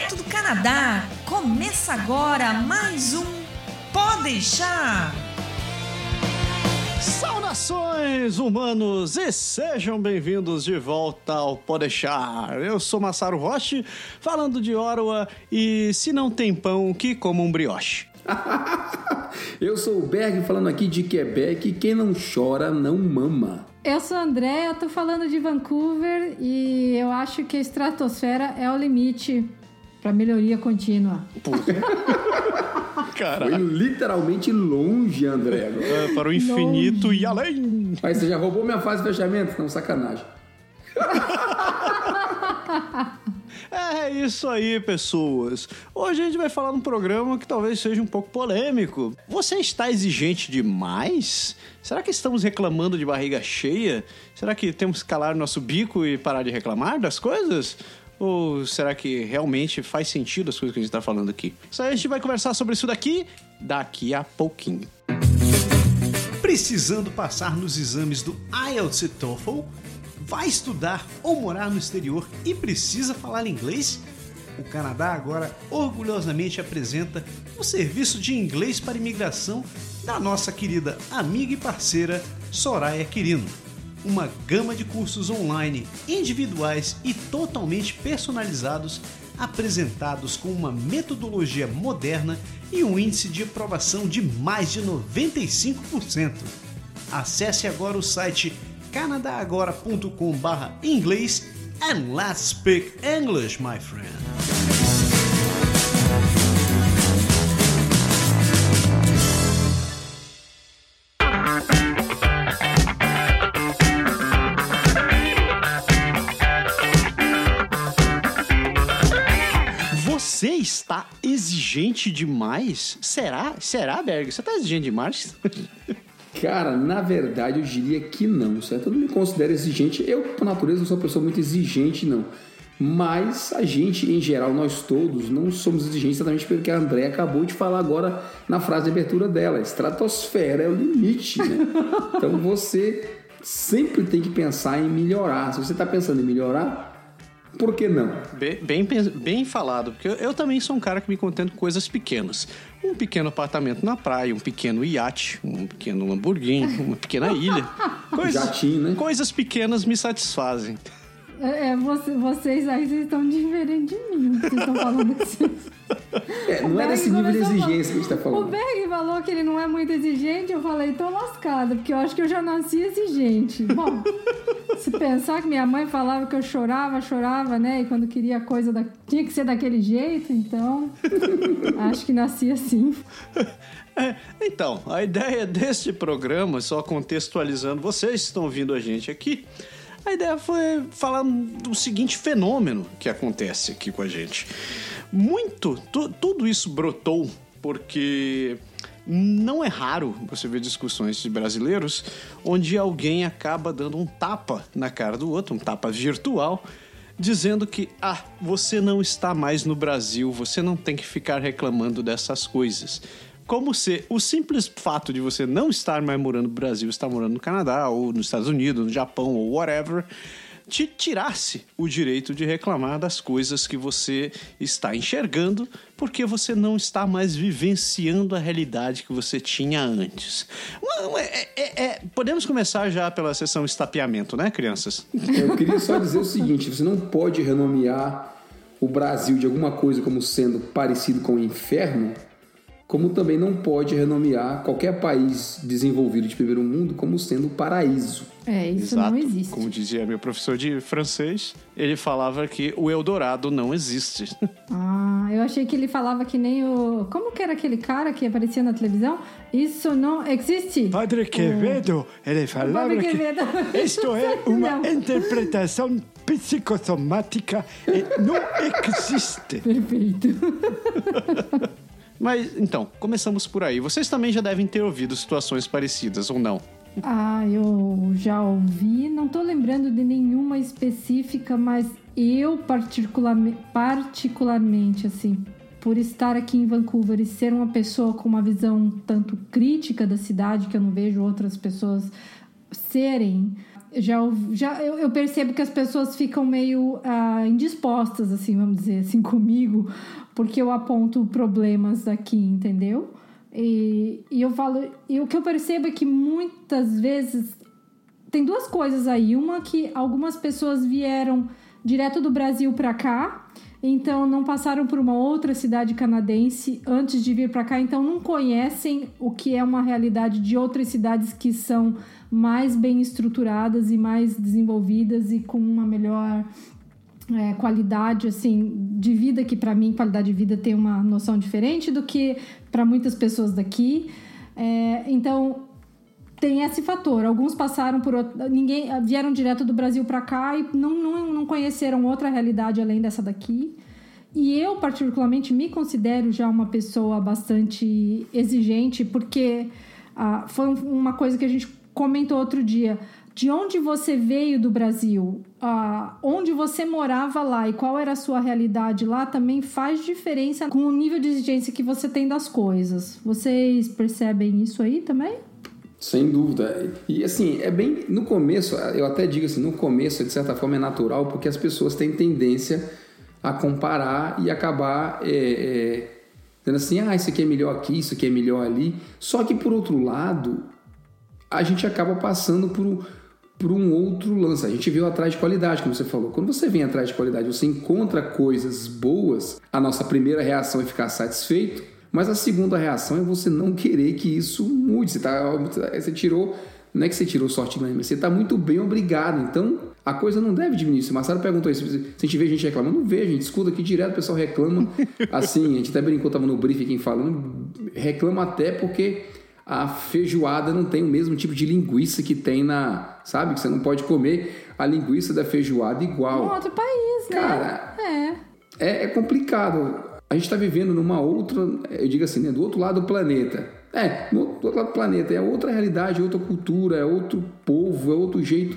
direto do Canadá. Começa agora mais um Pode deixar. Saudações, humanos, e sejam bem-vindos de volta ao Podeixar. Eu sou Massaro Roche, falando de Ottawa, e se não tem pão, que coma um brioche. Eu sou o Berg, falando aqui de Quebec, quem não chora não mama. Eu sou a André, eu tô falando de Vancouver e eu acho que a estratosfera é o limite para melhoria contínua. Foi literalmente longe, André. É, para o infinito Longe. e além. Mas você já roubou minha fase de fechamento? Não, sacanagem. É isso aí, pessoas. Hoje a gente vai falar num programa que talvez seja um pouco polêmico. Você está exigente demais? Será que estamos reclamando de barriga cheia? Será que temos que calar nosso bico e parar de reclamar das coisas? Ou será que realmente faz sentido as coisas que a gente está falando aqui? Isso a gente vai conversar sobre isso daqui daqui a pouquinho. Precisando passar nos exames do IELTS e TOEFL? Vai estudar ou morar no exterior e precisa falar inglês? O Canadá agora orgulhosamente apresenta o serviço de inglês para imigração da nossa querida amiga e parceira Soraya Quirino. Uma gama de cursos online, individuais e totalmente personalizados, apresentados com uma metodologia moderna e um índice de aprovação de mais de 95%. Acesse agora o site canadagora.com inglês and let's speak English, my friend. Está exigente demais? Será? Será, Berg? Você está exigente demais? Cara, na verdade eu diria que não, certo? Eu não me considero exigente. Eu, por natureza, não sou uma pessoa muito exigente, não. Mas a gente, em geral, nós todos, não somos exigentes exatamente pelo que a André acabou de falar agora na frase de abertura dela. Estratosfera é o limite, né? Então você sempre tem que pensar em melhorar. Se você está pensando em melhorar, por que não? Bem, bem, bem falado, porque eu, eu também sou um cara que me contento com coisas pequenas. Um pequeno apartamento na praia, um pequeno iate, um pequeno Lamborghini, uma pequena ilha. Coisas, Jatinho, né? coisas pequenas me satisfazem. É, é, você- vocês aí vocês estão diferentes de mim. Vocês estão falando que vocês... É, não é desse nível de exigência que a gente está O falando. Berg falou que ele não é muito exigente, eu falei, tô lascada, porque eu acho que eu já nasci exigente. Bom, se pensar que minha mãe falava que eu chorava, chorava, né? E quando queria coisa da... tinha que ser daquele jeito, então acho que nasci assim. É, então, a ideia deste programa, só contextualizando, vocês estão ouvindo a gente aqui, a ideia foi falar do seguinte fenômeno que acontece aqui com a gente. Muito, tu- tudo isso brotou porque não é raro você ver discussões de brasileiros onde alguém acaba dando um tapa na cara do outro, um tapa virtual, dizendo que ah, você não está mais no Brasil, você não tem que ficar reclamando dessas coisas. Como se o simples fato de você não estar mais morando no Brasil, estar morando no Canadá, ou nos Estados Unidos, no Japão, ou whatever, te tirasse o direito de reclamar das coisas que você está enxergando, porque você não está mais vivenciando a realidade que você tinha antes. É- é- é- podemos começar já pela sessão estapeamento, né, crianças? Eu queria só dizer o seguinte: você não pode renomear o Brasil de alguma coisa como sendo parecido com o inferno, como também não pode renomear qualquer país desenvolvido de primeiro mundo como sendo paraíso. É, isso não existe. Como dizia meu professor de francês, ele falava que o Eldorado não existe. Ah, eu achei que ele falava que nem o. Como que era aquele cara que aparecia na televisão? Isso não existe. Padre Quevedo, ele falava Padre que Quevedo. isto é uma Não. interpretação psicossomática e não existe. Perfeito. Mas então, começamos por aí. Vocês também já devem ter ouvido situações parecidas, ou não? Ah, eu já ouvi, não tô lembrando de nenhuma específica, mas eu particularmente, particularmente assim, por estar aqui em Vancouver e ser uma pessoa com uma visão tanto crítica da cidade que eu não vejo outras pessoas serem, já, já eu, eu percebo que as pessoas ficam meio ah, indispostas, assim, vamos dizer assim, comigo, porque eu aponto problemas aqui, entendeu? E, e eu falo, e o que eu percebo é que muitas vezes tem duas coisas aí. Uma que algumas pessoas vieram direto do Brasil para cá, então não passaram por uma outra cidade canadense antes de vir para cá, então não conhecem o que é uma realidade de outras cidades que são mais bem estruturadas e mais desenvolvidas e com uma melhor é, qualidade assim de vida que para mim qualidade de vida tem uma noção diferente do que para muitas pessoas daqui. É, então tem esse fator. Alguns passaram por ninguém vieram direto do Brasil para cá e não, não, não conheceram outra realidade além dessa daqui. E eu particularmente me considero já uma pessoa bastante exigente porque ah, foi um- uma coisa que a gente comentou outro dia de onde você veio do Brasil, onde você morava lá e qual era a sua realidade lá também faz diferença com o nível de exigência que você tem das coisas. Vocês percebem isso aí também? Sem dúvida. E assim, é bem. No começo, eu até digo assim, no começo, de certa forma, é natural, porque as pessoas têm tendência a comparar e acabar é, é, dizendo assim, ah, isso aqui é melhor aqui, isso aqui é melhor ali. Só que por outro lado, a gente acaba passando por, por um outro lance. A gente veio atrás de qualidade, como você falou. Quando você vem atrás de qualidade, você encontra coisas boas, a nossa primeira reação é ficar satisfeito, mas a segunda reação é você não querer que isso mude. Você, tá, você tirou, não é que você tirou sorte ganha, mas você está muito bem obrigado. Então, a coisa não deve diminuir. Se o Marcelo perguntou isso, se a gente vê gente reclamando, não vê, a gente escuta aqui direto, o pessoal reclama. Assim, a gente até brincou, estava no briefing falando, reclama até porque a feijoada não tem o mesmo tipo de linguiça que tem na. Sabe? Que você não pode comer a linguiça da feijoada igual. Um outro país, né? Cara, é. É, é complicado. A gente está vivendo numa outra, eu digo assim, né, do outro lado do planeta. É, do outro lado do planeta. É outra realidade, é outra cultura, é outro povo, é outro jeito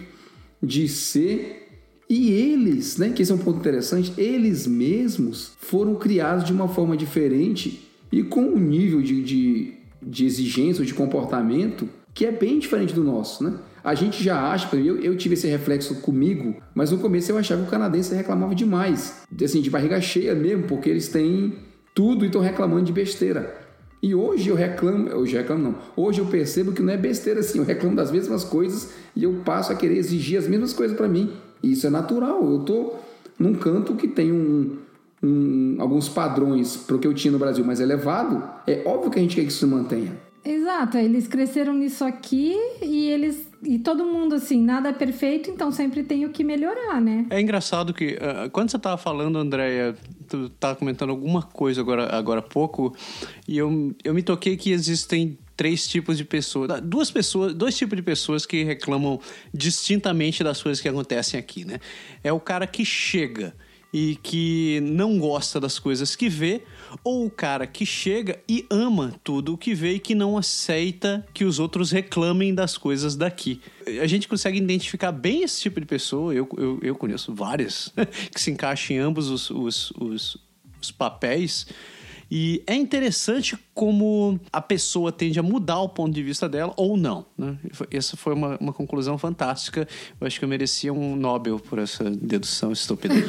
de ser. E eles, né, que esse é um ponto interessante, eles mesmos foram criados de uma forma diferente e com um nível de, de, de exigência ou de comportamento que é bem diferente do nosso, né? A gente já acha, por exemplo, eu, eu tive esse reflexo comigo, mas no começo eu achava que o canadense reclamava demais, assim, de barriga cheia mesmo, porque eles têm tudo e estão reclamando de besteira. E hoje eu reclamo, hoje eu reclamo não, hoje eu percebo que não é besteira assim, eu reclamo das mesmas coisas e eu passo a querer exigir as mesmas coisas para mim. E isso é natural, eu tô num canto que tem um, um, alguns padrões para o que eu tinha no Brasil mais elevado, é óbvio que a gente quer que isso se mantenha. Exato, eles cresceram nisso aqui e eles. E todo mundo, assim, nada é perfeito, então sempre tem o que melhorar, né? É engraçado que, ah, quando você tava falando, Andréia, tu tava comentando alguma coisa agora, agora há pouco, e eu, eu me toquei que existem três tipos de pessoas, duas pessoas, dois tipos de pessoas que reclamam distintamente das coisas que acontecem aqui, né? É o cara que chega e que não gosta das coisas que vê, ou o cara que chega e ama tudo o que vê e que não aceita que os outros reclamem das coisas daqui. A gente consegue identificar bem esse tipo de pessoa, eu, eu, eu conheço várias, que se encaixam em ambos os, os, os, os papéis. E é interessante como a pessoa tende a mudar o ponto de vista dela ou não. Né? Essa foi uma, uma conclusão fantástica. Eu acho que eu merecia um Nobel por essa dedução estúpida.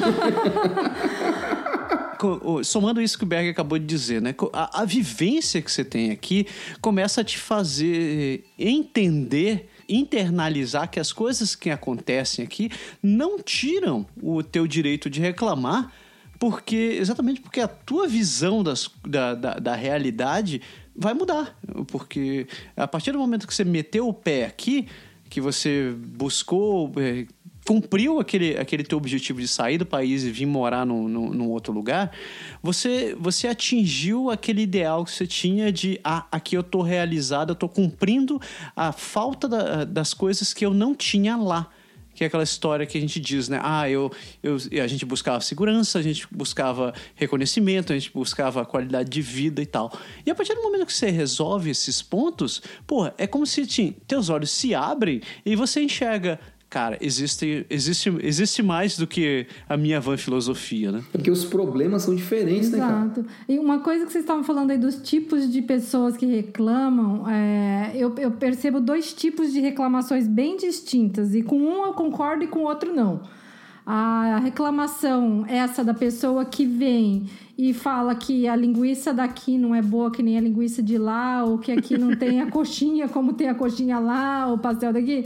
Somando isso que o Berg acabou de dizer, né? A, a vivência que você tem aqui começa a te fazer entender, internalizar que as coisas que acontecem aqui não tiram o teu direito de reclamar, porque exatamente porque a tua visão das, da, da, da realidade vai mudar. Porque a partir do momento que você meteu o pé aqui, que você buscou, eh, cumpriu aquele, aquele teu objetivo de sair do país e vir morar num, num, num outro lugar, você, você atingiu aquele ideal que você tinha de ah, aqui eu tô realizado, eu tô cumprindo a falta da- das coisas que eu não tinha lá. Que é aquela história que a gente diz, né? Ah, eu, eu, a gente buscava segurança, a gente buscava reconhecimento, a gente buscava qualidade de vida e tal. E a partir do momento que você resolve esses pontos, porra, é como se ti- teus olhos se abrem e você enxerga cara, existe, existe, existe mais do que a minha van filosofia, né? Porque os problemas são diferentes, né, cara? Exato. E uma coisa que vocês estavam falando aí dos tipos de pessoas que reclamam, é, eu, eu percebo dois tipos de reclamações bem distintas. E com um eu concordo e com o outro não. A reclamação essa da pessoa que vem e fala que a linguiça daqui não é boa que nem a linguiça de lá, ou que aqui não tem a coxinha como tem a coxinha lá, o pastel daqui.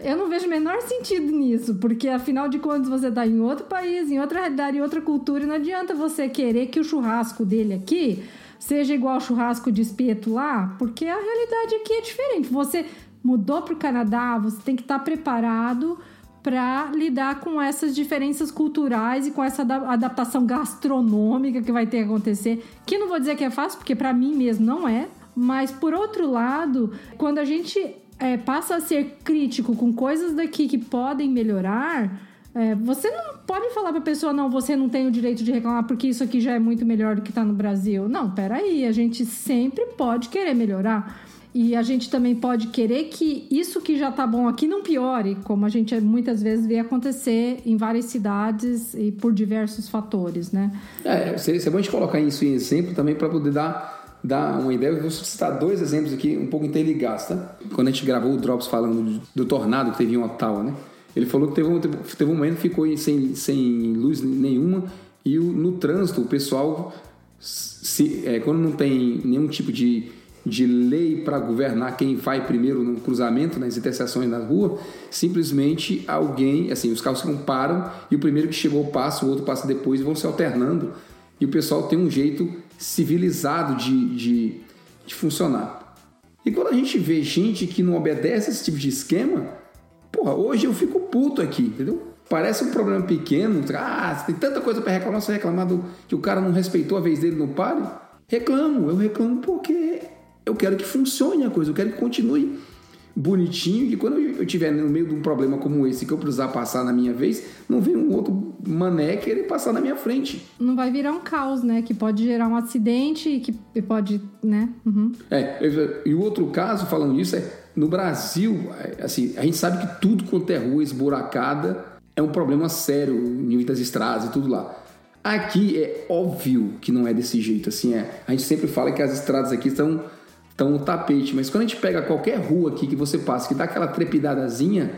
Eu não vejo o menor sentido nisso, porque afinal de contas você está em outro país, em outra realidade, em outra cultura, e não adianta você querer que o churrasco dele aqui seja igual ao churrasco de espeto lá, porque a realidade aqui é diferente. Você mudou para o Canadá, você tem que estar preparado para lidar com essas diferenças culturais e com essa ada- adaptação gastronômica que vai ter que acontecer. Que não vou dizer que é fácil, porque para mim mesmo não é. Mas por outro lado, quando a gente é, passa a ser crítico com coisas daqui que podem melhorar, é, você não pode falar pra pessoa, não, você não tem o direito de reclamar porque isso aqui já é muito melhor do que tá no Brasil. Não, peraí, a gente sempre pode querer melhorar. E a gente também pode querer que isso que já tá bom aqui não piore, como a gente muitas vezes vê acontecer em várias cidades e por diversos fatores, né? É, a gente colocar isso em exemplo também para poder dar, dar uma ideia. Eu vou citar dois exemplos aqui um pouco interligados, tá? Quando a gente gravou o Drops falando do, do tornado que teve em Ottawa, né? Ele falou que teve um, teve um momento que ficou sem, sem luz nenhuma e o- no trânsito o pessoal, se, é, quando não tem nenhum tipo de, de lei para governar quem vai primeiro no cruzamento, nas interseções na rua, simplesmente alguém, assim, os carros ficam param e o primeiro que chegou passa, o outro passa depois e vão se alternando. E o pessoal tem um jeito civilizado de, de, de funcionar. E quando a gente vê gente que não obedece esse tipo de esquema, porra, hoje eu fico puto aqui, entendeu? Parece um problema pequeno, ah, tem tanta coisa para reclamar, você reclamar do, que o cara não respeitou a vez dele no pare. Reclamo, eu reclamo porque eu quero que funcione a coisa, eu quero que continue bonitinho, que quando eu estiver no meio de um problema como esse, que eu precisar passar na minha vez, não vem um outro mané querer passar na minha frente. Não vai virar um caos, né? Que pode gerar um acidente e que pode, né? Uhum. É, e o outro caso, falando isso, é no Brasil, é, assim, a gente sabe que tudo quanto é rua esburacada é um problema sério, o nível das estradas e tudo lá. Aqui é óbvio que não é desse jeito, assim, é. A gente sempre fala que as estradas aqui estão estão no tapete, mas quando a gente pega qualquer rua aqui que você passa, que dá aquela trepidadazinha,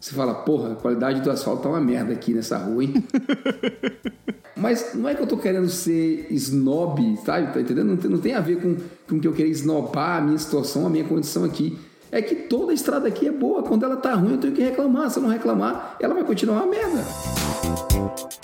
você fala, porra, a qualidade do asfalto tá uma merda aqui nessa rua, hein? Mas não é que eu tô querendo ser snob, sabe? Tá entendendo? Não tem, não tem a ver com, com que eu querer esnobar a minha situação, a minha condição aqui. É que toda a estrada aqui é boa. Quando ela tá ruim, eu tenho que reclamar. Se eu não reclamar, ela vai continuar uma merda.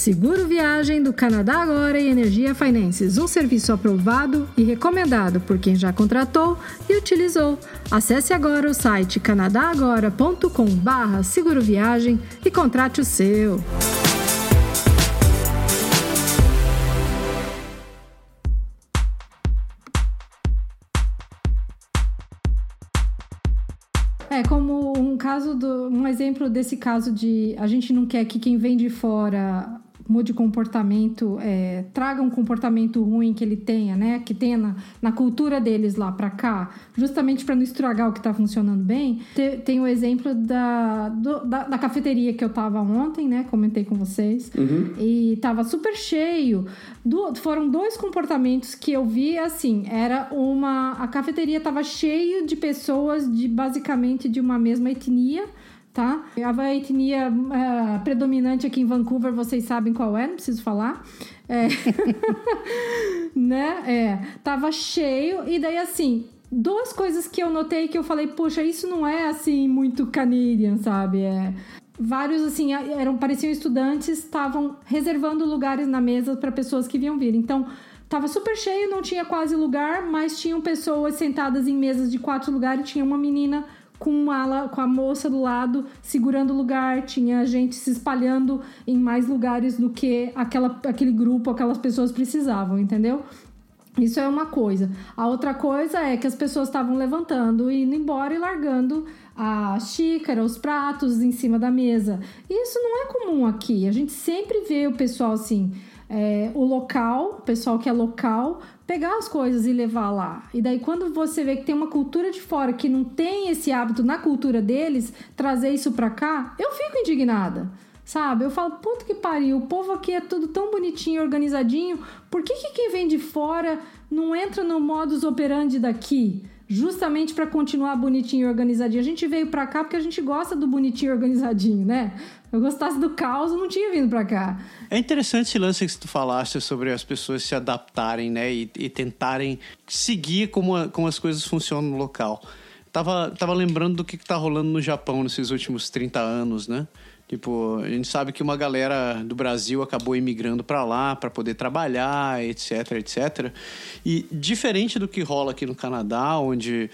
Seguro Viagem do Canadá Agora e Energia Finances, um serviço aprovado e recomendado por quem já contratou e utilizou. Acesse agora o site canadagora.com/barra Seguro Viagem e contrate o seu. É como um caso do, um exemplo desse caso de a gente não quer que quem vem de fora mude comportamento, é, traga um comportamento ruim que ele tenha, né? Que tenha na, na cultura deles lá para cá, justamente para não estragar o que tá funcionando bem. Te- tem o exemplo da, do- da, da cafeteria que eu tava ontem, né? Comentei com vocês. E tava super cheio. Du- foram dois comportamentos que eu vi assim. Era uma. A cafeteria tava cheio de pessoas de basicamente de uma mesma etnia. Tá? A etnia eh, predominante aqui em Vancouver, vocês sabem qual é, não preciso falar. É. né? É. Tava cheio, e daí assim, duas coisas que eu notei que eu falei, poxa, isso não é assim muito Canadian, sabe? É, vários assim eram pareciam estudantes estavam reservando lugares na mesa para pessoas que vinham vir então Tava super cheio, não tinha quase lugar, mas tinham pessoas sentadas em mesas de quatro lugares. Tinha uma menina com, uma, com a moça do lado segurando o lugar, tinha gente se espalhando em mais lugares do que aquela, aquele grupo, aquelas pessoas precisavam, entendeu? Isso é uma coisa. A outra coisa é que as pessoas estavam levantando, indo embora e largando a xícara, os pratos em cima da mesa. Isso não é comum aqui. A gente sempre vê o pessoal assim é, o local, o pessoal que é local, pegar as coisas e levar lá. E daí, quando você vê que tem uma cultura de fora que não tem esse hábito na cultura deles, trazer isso pra cá, eu fico indignada. Sabe? Eu falo, puto que pariu, o povo aqui é tudo tão bonitinho, organizadinho. Por que, que quem vem de fora não entra no modus operandi daqui? Justamente para continuar bonitinho e organizadinho. A gente veio pra cá porque a gente gosta do bonitinho e organizadinho, né? Eu gostasse do caos, eu não tinha vindo pra cá. É interessante esse lance que tu falaste sobre as pessoas se adaptarem, né? E, e tentarem seguir como, a, como as coisas funcionam no local. Tava, tava lembrando do que, que tá rolando no Japão nesses últimos 30 anos, né? Tipo, a gente sabe que uma galera do Brasil acabou imigrando para lá para poder trabalhar, etc, etc. E diferente do que rola aqui no Canadá, onde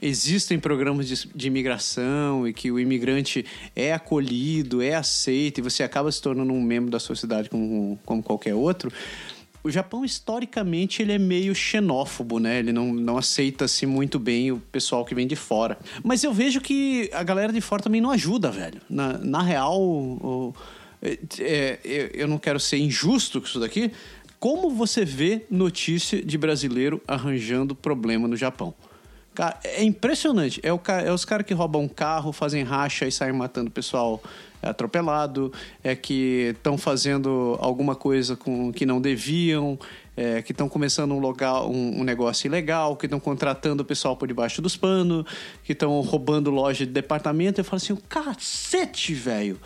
existem programas de, de imigração e que o imigrante é acolhido, é aceito e você acaba se tornando um membro da sociedade como, como qualquer outro. O Japão, historicamente, ele é meio xenófobo, né? Ele não, não aceita assim, muito bem o pessoal que vem de fora. Mas eu vejo que a galera de fora também não ajuda, velho. Na, na real, o, é, é, eu não quero ser injusto com isso daqui. Como você vê notícia de brasileiro arranjando problema no Japão? Cara, é impressionante. É, o, é os caras que roubam um carro, fazem racha e saem matando o pessoal atropelado, é que estão fazendo alguma coisa com que não deviam, é, que estão começando um, local, um, um, negócio ilegal, que estão contratando o pessoal por debaixo dos panos, que estão roubando loja de departamento. Eu falo assim, cacete, velho!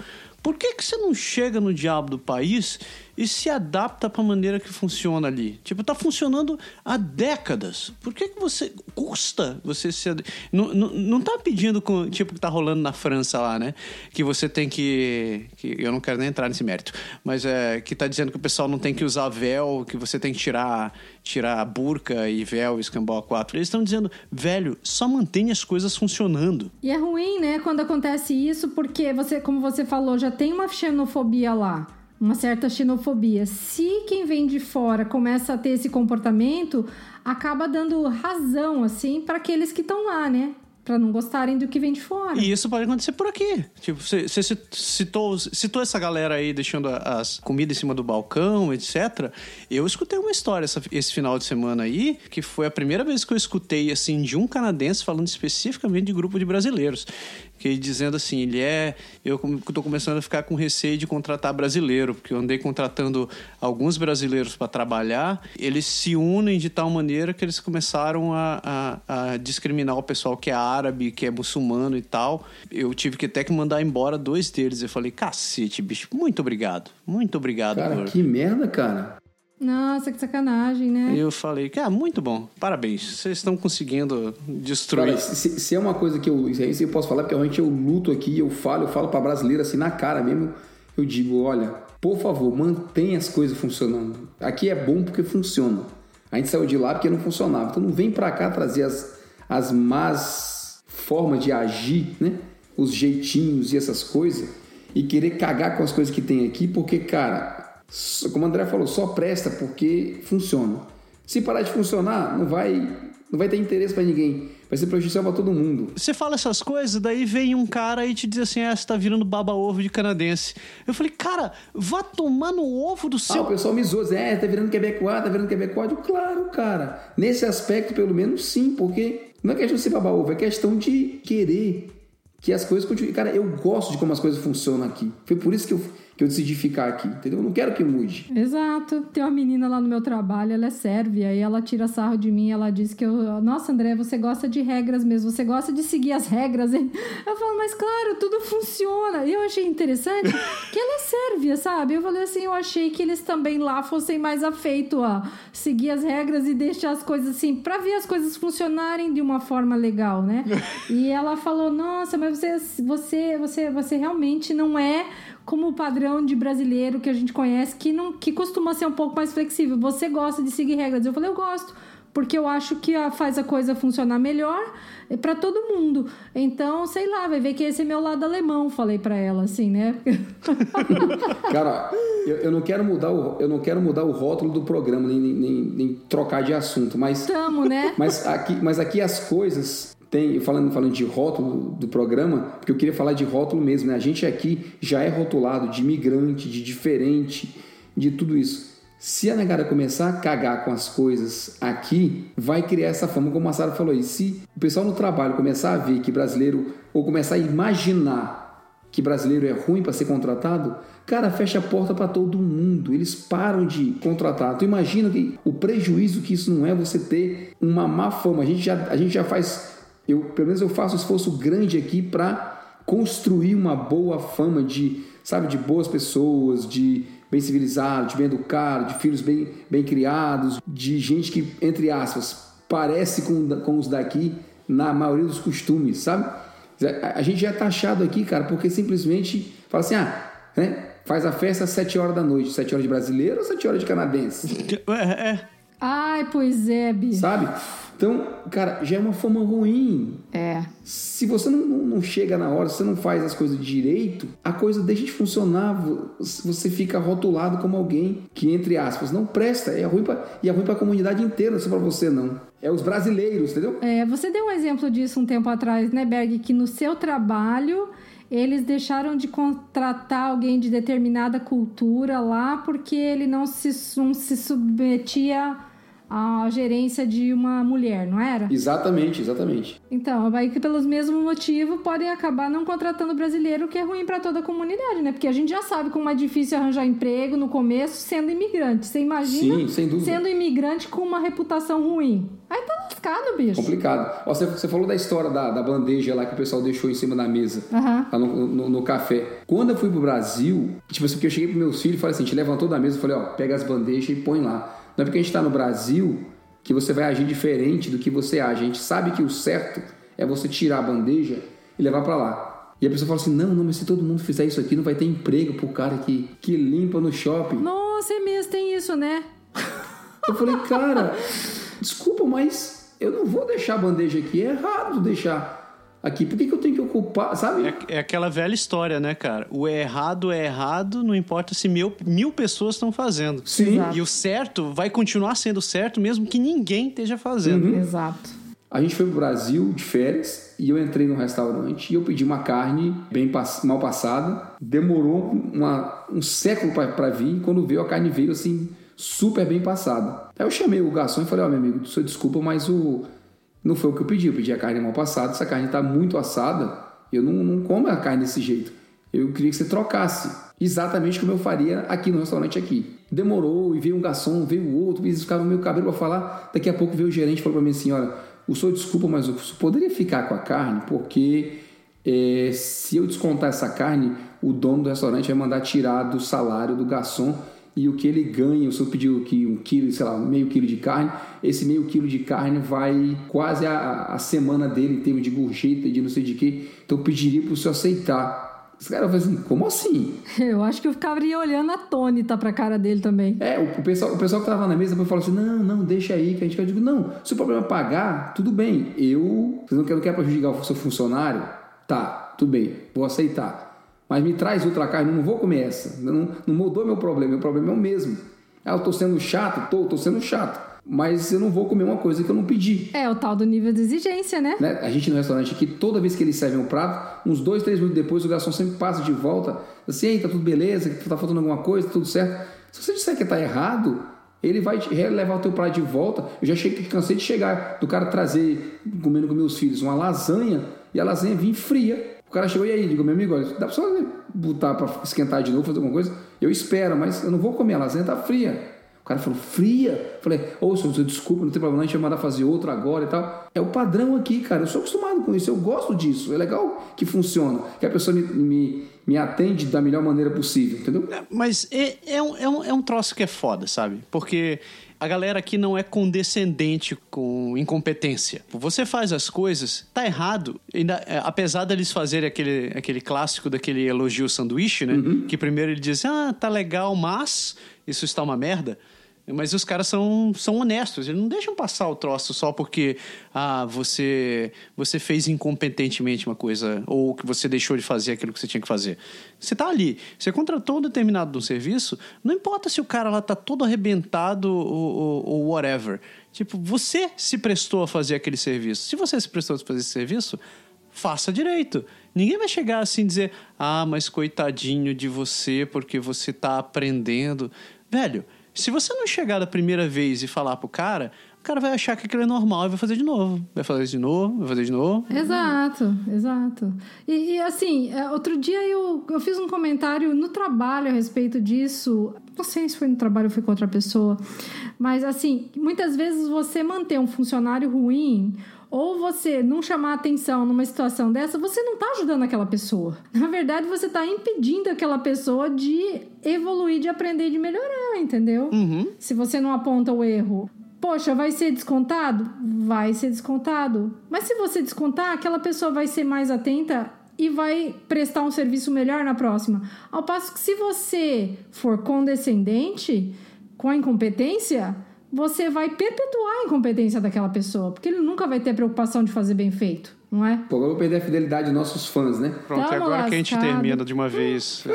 Por que, que você não chega no diabo do país e se adapta para a maneira que funciona ali. Tipo, tá funcionando há décadas. Por que, que você custa você se não, não, não tá pedindo com, tipo que tá rolando na França lá, né? Que você tem que, que eu não quero nem entrar nesse mérito, mas é que tá dizendo que o pessoal não tem que usar véu, que você tem que tirar tirar burca e véu, escambau a quatro. Eles estão dizendo, velho, só mantenha as coisas funcionando. E é ruim, né, quando acontece isso, porque você, como você falou, já tem uma xenofobia lá uma certa xenofobia. Se quem vem de fora começa a ter esse comportamento, acaba dando razão assim para aqueles que estão lá, né? para não gostarem do que vem de fora. E isso pode acontecer por aqui. Tipo, você, citou, citou essa galera aí deixando as comidas em cima do balcão, etc. Eu escutei uma história essa, esse final de semana aí, que foi a primeira vez que eu escutei, assim, de um canadense falando especificamente de grupo de brasileiros que dizendo assim, ele é. Eu estou começando a ficar com receio de contratar brasileiro, porque eu andei contratando alguns brasileiros para trabalhar, eles se unem de tal maneira que eles começaram a, a, a, discriminar o pessoal que é árabe, que é muçulmano e tal. Eu tive que até que mandar embora dois deles. Eu falei, cacete, bicho, muito obrigado. Muito obrigado. Cara, por... que merda, cara. Nossa, que sacanagem, né? E eu falei, cara, muito bom, parabéns. Vocês estão conseguindo destruir. Cara, se, se, é uma coisa que eu. Isso eu posso falar, porque realmente eu luto aqui, eu falo, eu falo pra brasileiro assim na cara mesmo. Eu digo, olha, por favor, mantenha as coisas funcionando. Aqui é bom porque funciona. A gente saiu de lá porque não funcionava. Então não vem pra cá trazer as, as más formas de agir, né? Os jeitinhos e essas coisas. E querer cagar com as coisas que tem aqui, porque, cara, como o André falou, só presta porque funciona. Se parar de funcionar, não vai, não vai ter interesse para ninguém. Vai ser prejudicial para todo mundo. Você fala essas coisas, daí vem um cara e te diz assim: ah, você tá virando baba-ovo de canadense. Eu falei, cara, vá tomar no ovo do seu. Ah, o pessoal me zoa, é, tá virando quebecois, tá virando quebecois. Claro, cara. Nesse aspecto, pelo menos, sim, porque não é questão de ser baba-ovo, é questão de querer que as coisas continuem. Cara, eu gosto de como as coisas funcionam aqui. Foi por isso que eu que eu decidi ficar aqui, entendeu? Eu não quero que mude. Exato. Tem uma menina lá no meu trabalho, ela é sérvia, e ela tira sarro de mim, ela diz que eu... Nossa, André, você gosta de regras mesmo, você gosta de seguir as regras, hein? Eu falo, mas claro, tudo funciona. E eu achei interessante que ela é sérvia, sabe? Eu falei assim, eu achei que eles também lá fossem mais afeitos a seguir as regras e deixar as coisas assim, para ver as coisas funcionarem de uma forma legal, né? E ela falou, nossa, mas você, você, você, você realmente não é como o padrão de brasileiro que a gente conhece, que, não, que costuma ser um pouco mais flexível. Você gosta de seguir regras? Eu falei, eu gosto porque eu acho que faz a coisa funcionar melhor para todo mundo. Então, sei lá, vai ver que esse é meu lado alemão, falei para ela assim, né? Cara, eu, eu, não quero mudar o, eu não quero mudar o rótulo do programa, nem, nem, nem trocar de assunto, mas Tamo, né? Mas aqui, mas aqui as coisas tem, falando, falando de rótulo do programa, porque eu queria falar de rótulo mesmo, né? A gente aqui já é rotulado de imigrante, de diferente, de tudo isso. Se a negada começar a cagar com as coisas aqui, vai criar essa fama, como a Sara falou aí. Se o pessoal no trabalho começar a ver que brasileiro, ou começar a imaginar que brasileiro é ruim para ser contratado, cara, fecha a porta para todo mundo. Eles param de contratar. Tu imagina que o prejuízo que isso não é você ter uma má fama. A gente já, a gente já faz, eu, pelo menos eu faço um esforço grande aqui para construir uma boa fama de, sabe, de boas pessoas, de bem civilizado, de bem educado, de filhos bem, bem criados, de gente que, entre aspas, parece com, com os daqui na maioria dos costumes, sabe? A, gente já é taxado aqui, cara, porque simplesmente fala assim, ah, né? Faz a festa às 7 horas da noite. 7 horas de brasileiro ou 7 horas de canadense? É, é. Ai, pois é, Bi. Sabe? Então, cara, já é uma fama ruim. É. Se você não, não, não, chega na hora, se você não faz as coisas direito, a coisa deixa de funcionar. Você fica rotulado como alguém que, entre aspas, não presta. É ruim pra, e é ruim para a comunidade inteira, não é só para você, não. É os brasileiros, entendeu? É, você deu um exemplo disso um tempo atrás, né, Berg? Que no seu trabalho eles deixaram de contratar alguém de determinada cultura lá porque ele não se, não se submetia a gerência de uma mulher, não era? Exatamente, exatamente. Então, vai que pelos mesmos motivos podem acabar não contratando brasileiro, o que é ruim para toda a comunidade, né? Porque a gente já sabe como é difícil arranjar emprego no começo sendo imigrante. Você imagina Sim, sem dúvida. sendo imigrante com uma reputação ruim. Aí tá lascado, bicho. Complicado. Ó, você, você falou da história da, da bandeja lá que o pessoal deixou em cima da mesa, uhum. lá no, no, no, café. Quando eu fui pro Brasil, tipo assim, porque eu cheguei pros meus filhos e falei assim, a gente levantou da mesa e falei, ó, pega as bandejas e põe lá. Não é porque a gente está no Brasil que você vai agir diferente do que você age. A gente sabe que o certo é você tirar a bandeja e levar para lá. E a pessoa fala assim: não, não, mas se todo mundo fizer isso aqui, não vai ter emprego pro cara que, que limpa no shopping. Nossa, é mesmo, tem isso, né? Eu falei, cara, desculpa, mas eu não vou deixar a bandeja aqui. É errado deixar aqui. Por que, que eu tenho que ocupar, sabe? É, é, aquela velha história, né, cara? O errado é errado, não importa se mil, mil pessoas estão fazendo. Sim. Exato. E o certo vai continuar sendo certo mesmo que ninguém esteja fazendo. Uhum. Exato. A gente foi pro Brasil de férias e eu entrei no restaurante e eu pedi uma carne bem mal passada. Demorou uma, um século para vir. Quando veio, a carne veio assim, super bem passada. Aí eu chamei o garçom e falei: Ó, oh, meu amigo, desculpa, mas o, não foi o que eu pedi, eu pedi a carne mal passada, essa carne está muito assada, eu não, não como a carne desse jeito. Eu queria que você trocasse. Exatamente como eu faria aqui no restaurante aqui. Demorou e veio um garçom, veio outro, eles ficavam meio cabelo para falar. Daqui a pouco veio o gerente e falou para mim assim: olha, o senhor desculpa, mas o senhor poderia ficar com a carne, porque é, se eu descontar essa carne, o dono do restaurante vai mandar tirar do salário do garçom e o que ele ganha, o senhor pediu que um quilo, sei lá, meio quilo de carne, esse meio quilo de carne vai quase a, a semana dele em termos de gorjeta, de não sei de que, então eu pediria para o senhor aceitar. Os caras falam assim, como assim? Eu acho que eu ficaria olhando atônita pra cara dele também. É, o, o pessoal, o pessoal que tava na mesa falou assim: não, não, deixa aí, que a gente eu digo, não, se o problema é pagar, tudo bem. Eu. Vocês não querem, não quer prejudicar o seu funcionário? Tá, tudo bem, vou aceitar. Mas me traz outra carne, não vou comer essa. Não, não mudou meu problema, meu problema é o mesmo. Ah, eu tô sendo chato? Tô, tô sendo chato. Mas eu não vou comer uma coisa que eu não pedi. É, o tal do nível de exigência, né? né? A gente no restaurante aqui, toda vez que eles servem um prato, uns dois, três minutos depois, o garçom sempre passa de volta. Assim, Ei, tá tudo beleza, tá faltando alguma coisa, tá tudo certo. Se você disser que tá errado, ele vai levar o teu prato de volta. Eu já cheguei, cansei de chegar, do cara trazer, comendo com meus filhos, uma lasanha, e a lasanha vinha fria cara chegou, e aí? Digo, meu amigo, olha, dá pra só botar pra esquentar de novo, fazer alguma coisa? Eu espero, mas eu não vou comer, a lasanha tá fria. O cara falou, fria? Falei, ô, oh, senhor, desculpa, não tem problema, a gente vai mandar fazer outra agora e tal. É o padrão aqui, cara. Eu sou acostumado com isso, eu gosto disso. É legal que funciona, que a pessoa me, me, me atende da melhor maneira possível, entendeu? É, mas é, é, um, é, um, é um troço que é foda, sabe? Porque a galera aqui não é condescendente com incompetência. Você faz as coisas, tá errado. Ainda, é, apesar deles fazerem aquele, aquele clássico daquele elogio sanduíche, né? Que primeiro ele diz, ah, tá legal, mas isso está uma merda. Mas os caras são, são honestos, eles não deixam passar o troço só porque ah, você, você fez incompetentemente uma coisa ou que você deixou de fazer aquilo que você tinha que fazer. Você tá ali, você contratou um determinado um serviço, não importa se o cara lá tá todo arrebentado ou, ou, ou whatever. Tipo, você se prestou a fazer aquele serviço. Se você se prestou a fazer esse serviço, faça direito. Ninguém vai chegar assim e dizer, ah, mas coitadinho de você porque você tá aprendendo. Velho, se você não chegar da primeira vez e falar pro cara, o cara vai achar que aquilo é normal e vai fazer de novo. Vai fazer de novo, vai fazer de novo. Exato, exato. E, e, assim, é, outro dia eu, eu fiz um comentário no trabalho a respeito disso. Não sei se foi no trabalho ou foi com outra pessoa. Mas assim, muitas vezes você manter um funcionário ruim ou você não chamar atenção numa situação dessa, você não está ajudando aquela pessoa. Na verdade, você está impedindo aquela pessoa de evoluir, de aprender, de melhorar, entendeu? Uhum. Se você não aponta o erro, poxa, vai ser descontado? Vai ser descontado. Mas se você descontar, aquela pessoa vai ser mais atenta e vai prestar um serviço melhor na próxima. Ao passo que se você for condescendente com a incompetência, você vai perpetuar a incompetência daquela pessoa, porque ele nunca vai ter preocupação de fazer bem feito, não é? Pô, eu vou perder a fidelidade dos nossos fãs, né? Pronto, Tamo agora que a gente lascado. termina de uma vez.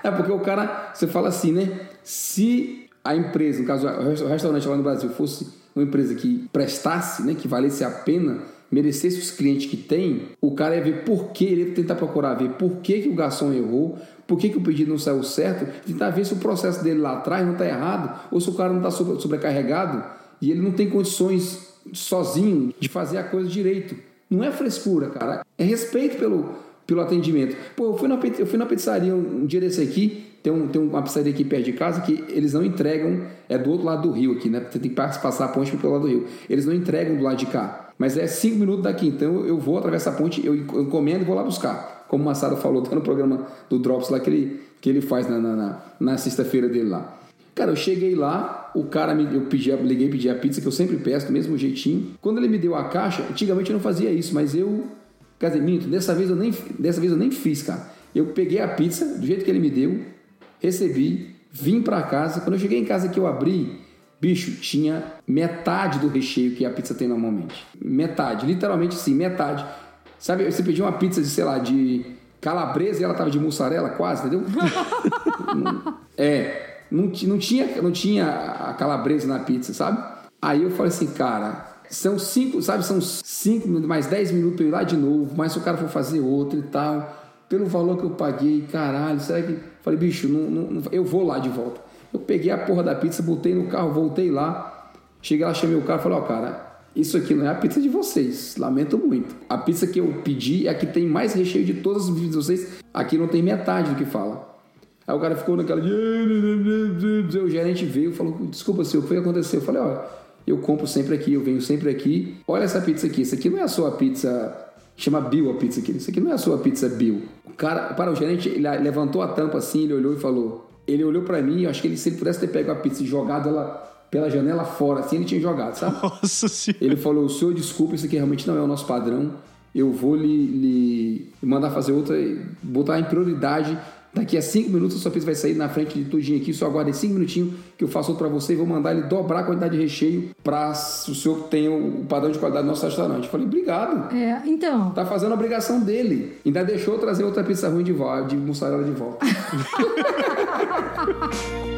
É porque o cara, você fala assim, né? Se a empresa, no caso, o restaurante lá no Brasil fosse uma empresa que prestasse, né, que valesse a pena, merecesse os clientes que tem, o cara ia ver por que, ele ia tentar procurar ver por que, que o garçom errou, por que, que o pedido não saiu certo, tentar ver se o processo dele lá atrás não está errado, ou se o cara não está sobrecarregado e ele não tem condições sozinho de fazer a coisa direito. Não é frescura, cara. É respeito pelo, pelo atendimento. Pô, eu fui na, eu fui na pizzaria um, dia desse aqui, tem, um, tem uma pizzaria aqui perto de casa que eles não entregam, é do outro lado do rio aqui, né? Você tem que pass- passar a ponte pelo lado do rio. Eles não entregam do lado de cá. Mas é cinco minutos daqui, então eu vou atravessar a ponte, eu encomendo e vou lá buscar. Como o Massaro falou, tá no programa do Drops lá que ele, que ele faz na, na, na, na sexta-feira dele lá. Cara, eu cheguei lá, o cara me eu pedi, eu liguei pedir a pizza que eu sempre peço, do mesmo jeitinho. Quando ele me deu a caixa, antigamente eu não fazia isso, mas eu, quer dizer, minto, dessa vez eu nem, dessa vez eu nem fiz, cara. Eu peguei a pizza do jeito que ele me deu, recebi, vim pra casa. Quando eu cheguei em casa que eu abri, bicho, tinha metade do recheio que a pizza tem normalmente. Metade, literalmente sim, metade. Sabe, você pediu uma pizza de, sei lá, de calabresa e ela tava de mussarela quase, entendeu? É, não, não, tinha, não tinha a calabresa na pizza, sabe? Aí eu falei assim, cara, são cinco, sabe? São cinco minutos, mais dez minutos pra eu ir lá de novo, mas se o cara for fazer outro e tal, pelo valor que eu paguei, caralho, será que. Falei, bicho, não, não- não- eu vou lá de volta. Eu peguei a porra da pizza, botei no carro, voltei lá, cheguei lá, chamei o cara e falei, ó, cara. Isso aqui não é a pizza de vocês, lamento muito. A pizza que eu pedi é a que tem mais recheio de todas as pizzas de vocês. Aqui não tem metade do que fala. Aí o cara ficou naquela de. O gerente veio e falou: Desculpa, senhor, o que aconteceu? Eu falei: Olha, eu compro sempre aqui, eu venho sempre aqui. Olha essa pizza aqui. Isso aqui não é a sua pizza. Chama Bill a pizza aqui. Isso aqui não é a sua pizza Bill. O cara, para o gerente, ele levantou a tampa assim, ele olhou e falou: Ele olhou pra mim, eu acho que ele, se ele pudesse ter pego a pizza e jogado ela pela janela fora, assim, ele tinha jogado, sabe? Nossa senhora. Ele falou: o senhor, desculpa, isso aqui realmente não é o nosso padrão. Eu vou lhe, lhe mandar fazer outra, botar em prioridade. Daqui a cinco minutos a sua pizza vai sair na frente de tudinho aqui. Só aguarde cinco minutinhos que eu faço outro para você e vou mandar ele dobrar a quantidade de recheio para o senhor tenha o padrão de qualidade do nosso restaurante. Eu falei: obrigado. É, então, Tá fazendo a obrigação dele. Ainda deixou eu trazer outra pizza ruim de volta, de mussarela de volta.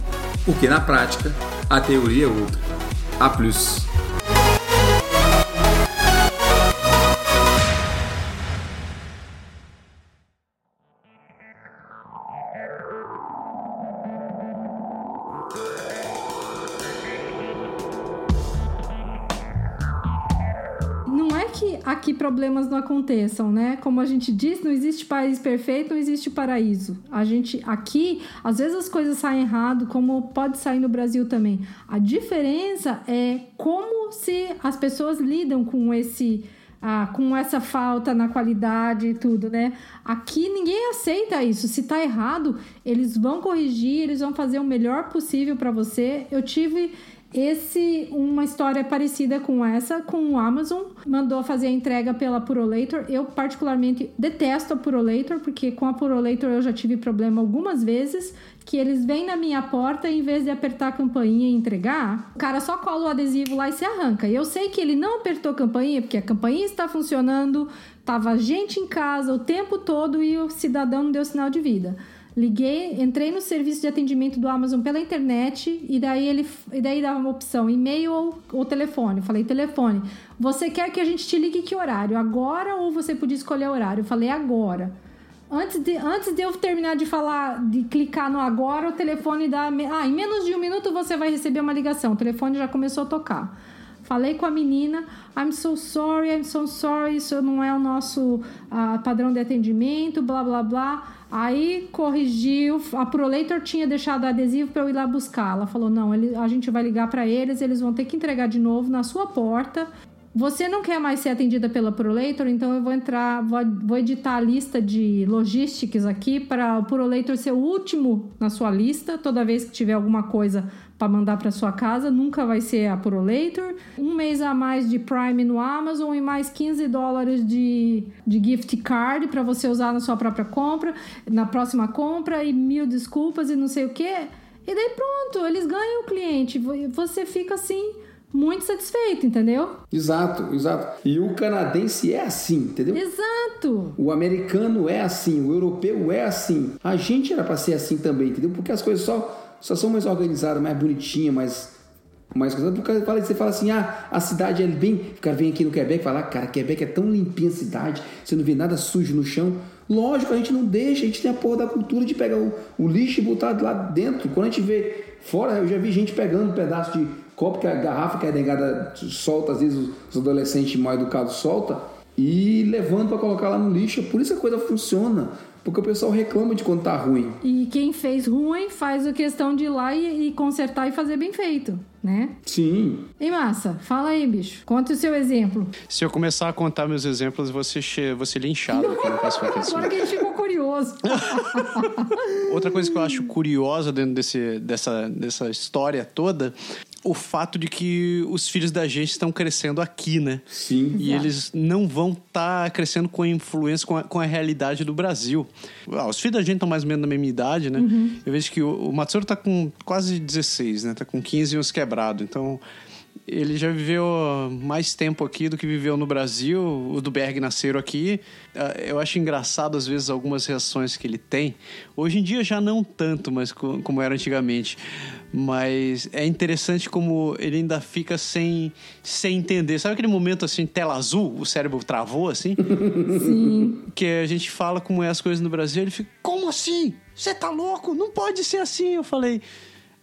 Porque na prática, a teoria é outra. A plus. Problemas não aconteçam, né? Como a gente diz, não existe país perfeito, não existe paraíso. A gente aqui, às vezes as coisas saem errado, como pode sair no Brasil também. A diferença é como se as pessoas lidam com esse ah, com essa falta na qualidade e tudo, né? Aqui ninguém aceita isso. Se tá errado, eles vão corrigir, eles vão fazer o melhor possível para você. Eu tive esse uma história parecida com essa com o Amazon. Mandou fazer a entrega pela Purolator. Eu particularmente detesto a Purolator porque com a Purolator eu já tive problema algumas vezes que eles vêm na minha porta e em vez de apertar a campainha e entregar o cara só cola o adesivo lá e se arranca. E eu sei que ele não apertou a campainha porque a campainha está funcionando tava gente em casa o tempo todo e o cidadão não deu sinal de vida Liguei, entrei no serviço de atendimento do Amazon pela internet e daí ele e daí dava uma opção e-mail ou, ou telefone. falei telefone. Você quer que a gente te ligue que horário? Agora ou você podia escolher horário? Eu falei agora. Antes de, antes de eu terminar de falar, de clicar no agora, o telefone dá. Ah, em menos de um minuto você vai receber uma ligação. O telefone já começou a tocar. Falei com a menina, I'm so sorry, I'm so sorry, isso não é o nosso uh, padrão de atendimento, blá blá blá. Aí corrigiu, a ProLator tinha deixado o adesivo para eu ir lá buscar. Ela falou: não, ele, a gente vai ligar para eles, eles vão ter que entregar de novo na sua porta. Você não quer mais ser atendida pela ProLator, então eu vou entrar, vou, vou editar a lista de logísticas aqui para o ProLator ser o último na sua lista. Toda vez que tiver alguma coisa para mandar para sua casa, nunca vai ser a ProLator. Um mês a mais de Prime no Amazon e mais 15 dólares de, de gift card para você usar na sua própria compra, na próxima compra, e mil desculpas e não sei o que. E daí pronto, eles ganham o cliente. Você fica assim muito satisfeito, entendeu? Exato, exato. E o canadense é assim, entendeu? Exato. O americano é assim, o europeu é assim. A gente era para ser assim também, entendeu? Porque as coisas só são mais organizadas, mais bonitinhas, mais mais coisa. Porque você fala assim, ah, a cidade é bem. O cara vem aqui no Quebec e fala, ah, cara, Quebec é tão limpinha a cidade, você não vê nada sujo no chão. Lógico, a gente não deixa, a gente tem a porra da cultura de pegar o, o lixo e botar lá dentro. Quando a gente vê fora, eu já vi gente pegando um pedaço de copo que a garrafa que a negada solta, às vezes os, os adolescentes mal educados solta, e levando para colocar lá no lixo. Por isso a coisa funciona. Porque o pessoal reclama de quando tá ruim. E quem fez ruim faz a questão de ir lá e, e consertar e fazer bem feito, né? Sim. E massa, fala aí, bicho. Conta o seu exemplo. Se eu começar a contar meus exemplos, você che... você linchado aqui no Agora que a gente ficou curioso. Outra coisa que eu acho curiosa dentro desse, dessa, dessa história toda o fato de que os filhos da gente estão crescendo aqui, né? Sim. E Exato. eles não vão estar tá crescendo com a influência, com a, com a, realidade do Brasil. Ah, os filhos da gente estão mais ou menos na mesma idade, né? Uhum. Eu vejo que o, o Matsuro tá com quase 16, né? Tá com 15 anos quebrado. Então, ele já viveu mais tempo aqui do que viveu no Brasil. O do Berg nasceram aqui. Ah, eu acho engraçado, às vezes, algumas reações que ele tem. Hoje em dia já não tanto, mas como era antigamente. Mas é interessante como ele ainda fica sem, sem entender. Sabe aquele momento assim, tela azul, o cérebro travou assim? Sim. Que a gente fala como é as coisas no Brasil, ele fica, como assim? Você tá louco? Não pode ser assim. Eu falei,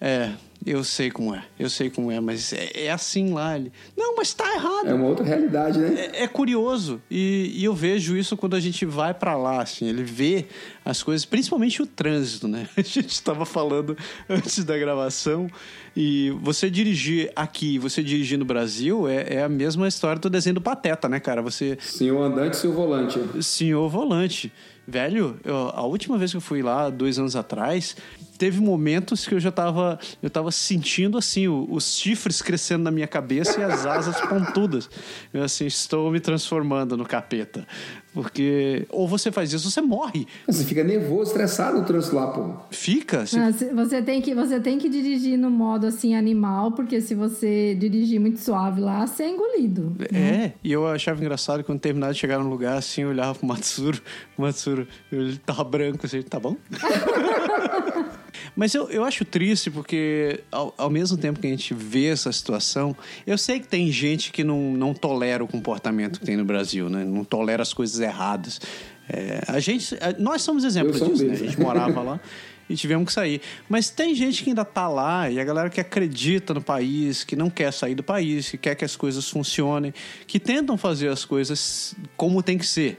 é, eu sei como é, eu sei como é, mas é, é assim lá. Ele, não, mas tá errado. É uma outra realidade, né? É, é curioso. E, e, eu vejo isso quando a gente vai para lá, assim. Ele vê as coisas, principalmente o trânsito, né? A gente estava falando antes da gravação. E você dirigir aqui, você dirigir no Brasil, é, é a mesma história do desenho do Pateta, né, cara? Você. Senhor andante, senhor volante. Senhor volante. Velho, eu, a última vez que eu fui lá, dois anos atrás, teve momentos que eu já tava, eu tava sentindo assim, o, os chifres crescendo na minha cabeça e as asas pontudas. Eu assim, estou me transformando no capeta. Porque ou você faz isso, você morre. Você fica nervoso, estressado no trânsito lá, pô. Fica. Você... você tem que você tem que dirigir no modo assim animal, porque se você dirigir muito suave lá, você é engolido. É, né? e eu achava engraçado quando terminava de chegar num lugar assim, eu olhava pro Matsuro, o Matsuro, ele tava branco assim, tá bom? Mas eu, eu acho triste porque, ao, ao, mesmo tempo que a gente vê essa situação, eu sei que tem gente que não, não tolera o comportamento que tem no Brasil, né? Não tolera as coisas erradas. É, a gente, nós somos exemplos disso, né? A gente morava lá. e tivemos que sair. Mas tem gente que ainda tá lá e a galera que acredita no país, que não quer sair do país, que quer que as coisas funcionem, que tentam fazer as coisas como tem que ser.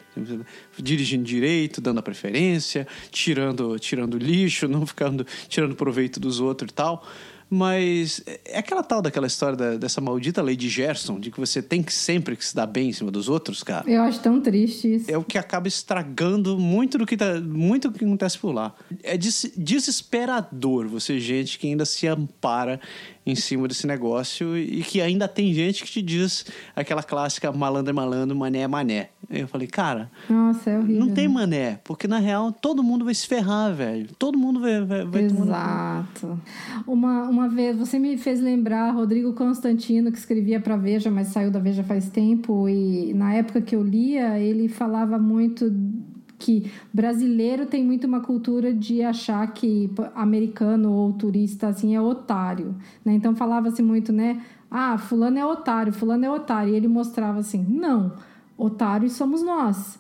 Dirigindo direito, dando a preferência, tirando, tirando lixo, não ficando tirando proveito dos outros e tal. Mas é aquela tal daquela história da- dessa maldita lei de Gerson, de que você tem que sempre que se dar bem em cima dos outros, cara. Eu acho tão triste isso. É o que acaba estragando muito do que tá, muito do que acontece por lá. É des- desesperador você gente que ainda se ampara em cima desse negócio e que ainda tem gente que te diz aquela clássica malandro é malandro, mané é mané. Eu falei, cara, Nossa, é horrível. não tem né? mané, porque na real todo mundo vai se ferrar, velho. Todo mundo vai, vai, vai. Exato. Uma, uma vez, você me fez lembrar Rodrigo Constantino, que escrevia para Veja, mas saiu da Veja faz tempo, e na época que eu lia, ele falava muito que brasileiro tem muito uma cultura de achar que americano ou turista assim é otário, né? Então falava-se muito, né? Ah, fulano é otário, fulano é otário. E ele mostrava assim: "Não, otários somos nós.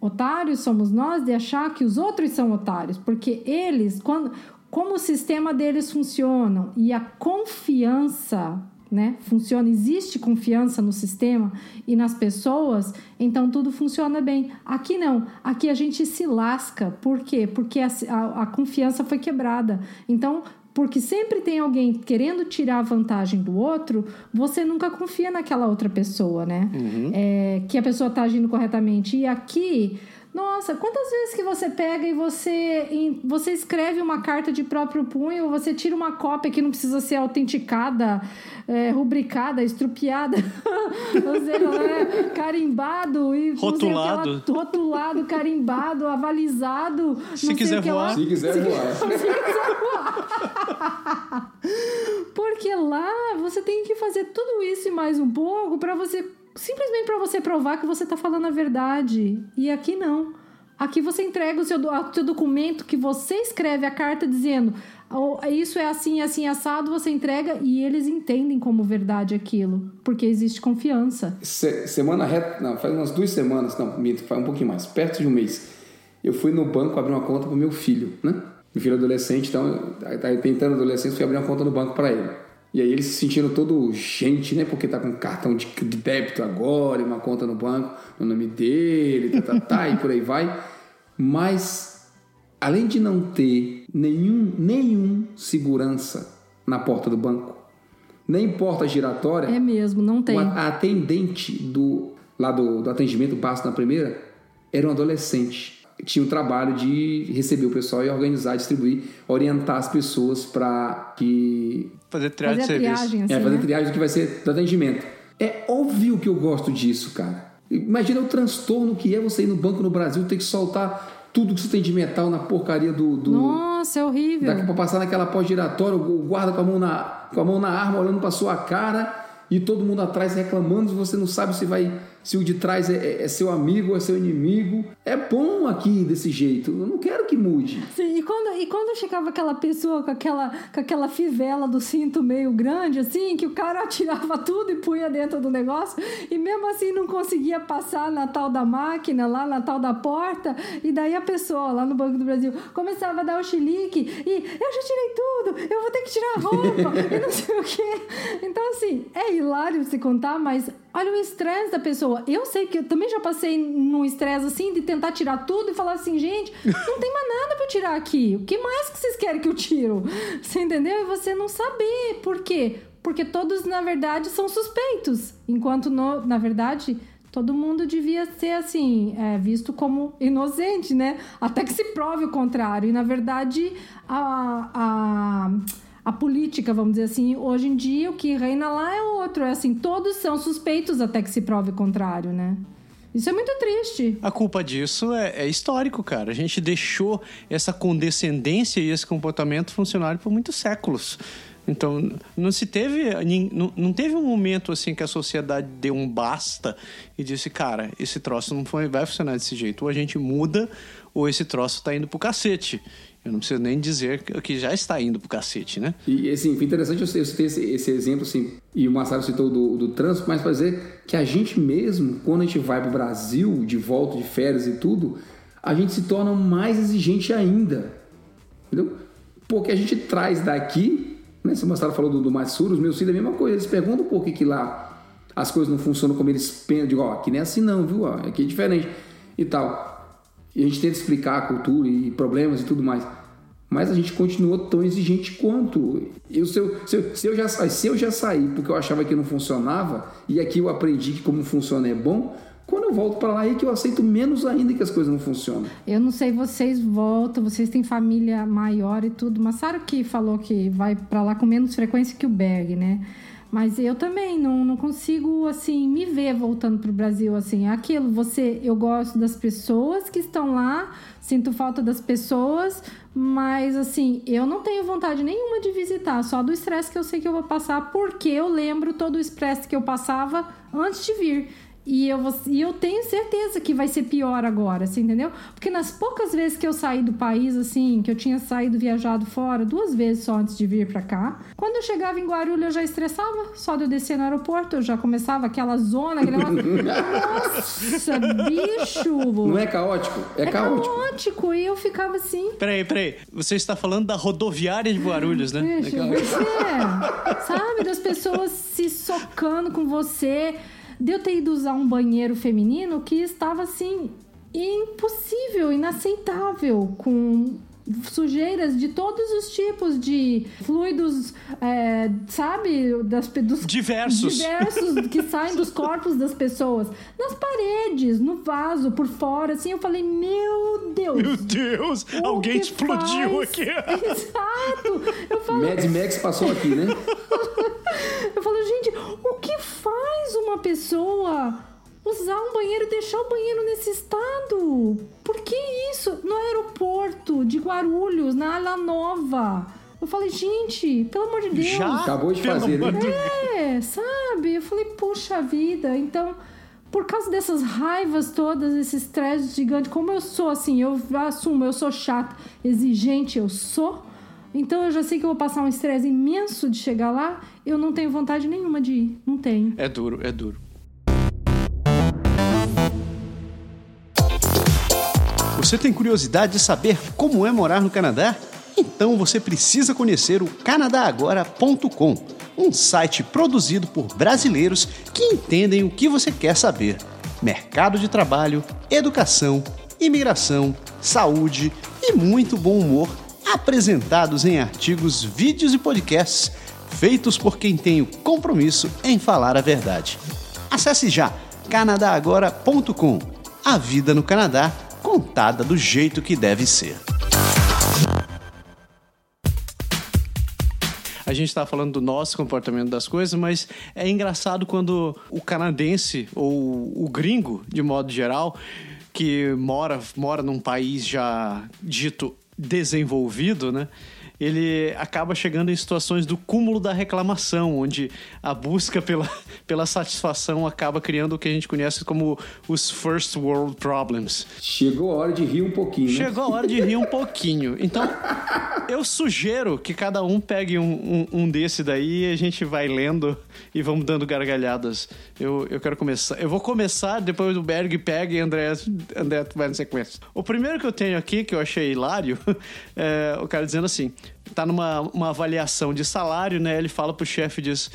Otários somos nós de achar que os outros são otários, porque eles, quando, como o sistema deles funciona e a confiança, né, funciona, existe confiança no sistema e nas pessoas, então tudo funciona bem. Aqui não, aqui a gente se lasca. Por quê? Porque a, a, a confiança foi quebrada. Então, porque sempre tem alguém querendo tirar a vantagem do outro, você nunca confia naquela outra pessoa, né? É, que a pessoa tá agindo corretamente. E aqui, nossa, quantas vezes que você pega e você, em- você escreve uma carta de próprio punho, você tira uma cópia que não precisa ser autenticada, é, rubricada, estrupiada, ou seja, né, carimbado e sei lá, Rotulado. rotulado, carimbado, avalizado. Se sei quiser o que lá. voar. Se quiser voar. Porque lá você tem que fazer tudo isso e mais um pouco para você simplesmente para você provar que você tá falando a verdade. E aqui não. Aqui você entrega o seu, o seu documento que você escreve a carta dizendo "Oh, isso é assim, assim, assado, você entrega e eles entendem como verdade aquilo, porque existe confiança. Se- semana reta, não, faz umas duas semanas, não, minto, faz um pouquinho mais, perto de um mês. Eu fui no banco abrir uma conta pro meu filho, né? Meu filho é adolescente, então, tá tentando adolescente, fui abrir uma conta no banco para ele. E aí ele se sentindo todo gente, né? Porque tá com cartão de, de débito agora, uma conta no banco, no nome dele, tá, tá, tá, e por aí vai. Mas, além de não ter nenhum, nenhum segurança na porta do banco, nem porta giratória, É mesmo, não tem. a atendente do, lá do, do atendimento básico na primeira era um adolescente. Tinha o trabalho de receber o pessoal e organizar, distribuir, orientar as pessoas para que. Fazer triagem Fazer de serviço. triagem assim, é, fazer né? triagem do que vai ser do atendimento. É óbvio que eu gosto disso, cara. Imagina o transtorno que é você ir no banco no Brasil ter que soltar tudo que você tem de metal na porcaria do. do Nossa, é horrível. Daqui pra passar naquela porta giratória, o guarda com a mão na, com a mão na arma, olhando pra sua cara, e todo mundo atrás reclamando, você não sabe se vai. Se o de trás é, é- é seu amigo ou é seu inimigo. É bom aqui desse jeito. Eu não quero que mude. Sim, e quando, e quando chegava aquela pessoa com aquela, com aquela fivela do cinto meio grande, assim, que o cara atirava tudo e punha dentro do negócio, e mesmo assim não conseguia passar na tal da máquina, lá na tal da porta, e daí a pessoa lá no Banco do Brasil começava a dar o chilique, e eu já tirei tudo, eu vou ter que tirar a roupa, e não sei o quê. Então, assim, é hilário se contar, mas olha o estresse da pessoa. Eu sei que eu também já passei num estresse assim de tentar tirar tudo e falar assim, gente, não tem mais nada eu tirar aqui. O que mais que vocês querem que eu tiro? Você entendeu? E você não saber. Por quê? Porque todos, na verdade, são suspeitos. Enquanto, no- na verdade, todo mundo devia ser assim, é, visto como inocente, né? Até que se prove o contrário. E, na verdade, a- a a política, vamos dizer assim, hoje em dia o que reina lá é outro. É assim, todos são suspeitos até que se prove o contrário, né? Isso é muito triste. A culpa disso é, é histórico, cara. A gente deixou essa condescendência e esse comportamento funcionar por muitos séculos. Então, não se teve. Não, não teve um momento assim que a sociedade deu um basta e disse, cara, esse troço não foi, vai funcionar desse jeito. Ou a gente muda, ou esse troço tá indo pro cacete. Eu não preciso nem dizer que- que já está indo pro cacete, né? E assim, foi interessante eu citei esse, esse exemplo, assim, e o Marcelo citou do, do trânsito, mas dizer que a gente mesmo, quando a gente vai para o Brasil, de volta de férias e tudo, a gente se torna mais exigente ainda. Entendeu? Porque a gente traz daqui, né? Se o Marcelo falou do, do Matsuru, os meus filhos é a mesma coisa. Eles perguntam por que, que lá as coisas não funcionam como eles pensam. Eu digo, ó, aqui não é assim não, viu? Ó, aqui é diferente e tal. E a gente tenta explicar a cultura e problemas e tudo mais. Mas a gente continua tão exigente quanto. Eu, se, eu, se, eu, se, eu já, se eu já saí porque eu achava que não funcionava, e aqui eu aprendi que como funciona é bom, quando eu volto para lá é que eu aceito menos ainda que as coisas não funcionam. Eu não sei, vocês voltam, vocês têm família maior e tudo, mas Sara que falou que vai para lá com menos frequência que o Berg, né? Mas eu também não, não consigo, assim, me ver voltando pro Brasil, assim. É aquilo, você... Eu gosto das pessoas que estão lá, sinto falta das pessoas, mas, assim, eu não tenho vontade nenhuma de visitar. Só do estresse que eu sei que eu vou passar, porque eu lembro todo o estresse que eu passava antes de vir. E eu, vou, e eu tenho certeza que vai ser pior agora, assim, entendeu? Porque nas poucas vezes que eu saí do país, assim, que eu tinha saído viajado fora, duas vezes só antes de vir pra cá, quando eu chegava em Guarulhos eu já estressava, só de eu descer no aeroporto, eu já começava aquela zona, aquele negócio. Nossa, bicho! Não é caótico? É, É caótico. caótico. E eu ficava assim. Peraí, peraí. Você está falando da rodoviária de Guarulhos, né? Bicho, Legal. você, sabe, das pessoas se socando com você. De eu ter ido usar um banheiro feminino que estava assim, impossível, inaceitável, com sujeiras de todos os tipos de fluidos, é, sabe, das, dos Diversos. diversos que saem dos corpos das pessoas, nas paredes, no vaso, por fora, assim, eu falei, meu Deus. Meu Deus, alguém explodiu faz- aqui. Exato. Eu falei, Mad Max passou aqui, né? eu falo, gente, o que faz uma pessoa usar um banheiro e deixar o banheiro nesse estado? Por que isso? No aeroporto de Guarulhos, na Ala Nova. Eu falei, gente, pelo amor de Deus. Já? Acabou de fazer, né? É, sabe? Eu falei, puxa vida. Então, por causa dessas raivas todas, esse estresse gigante, como eu sou assim, eu assumo, eu sou chata, exigente, eu sou. Então eu já sei que eu vou passar um estresse imenso de chegar lá, eu não tenho vontade nenhuma de ir. Não tenho. É duro, é duro. Você tem curiosidade de saber como é morar no Canadá? Então você precisa conhecer o canadagora.com, um site produzido por brasileiros que entendem o que você quer saber: mercado de trabalho, educação, imigração, saúde e muito bom humor, apresentados em artigos, vídeos e podcasts feitos por quem tem o compromisso em falar a verdade. Acesse já canadagora.com. A vida no Canadá contada do jeito que deve ser. A gente está falando do nosso comportamento das coisas, mas é engraçado quando o canadense ou o gringo, de modo geral, que mora, mora num país já dito desenvolvido, né? Ele acaba chegando em situações do cúmulo da reclamação, onde a busca pela, pela satisfação acaba criando o que a gente conhece como os first world problems. Chegou a hora de rir um pouquinho, né? Chegou a hora de rir um pouquinho. Então, eu sugiro que cada um pegue um, um, um desse daí e a gente vai lendo e vamos dando gargalhadas. Eu, eu quero começar. Eu vou começar, depois o Berg pega e André, André vai na sequência. O primeiro que eu tenho aqui, que eu achei hilário, é o cara dizendo assim: tá numa uma avaliação de salário, né? Ele fala pro chefe e diz.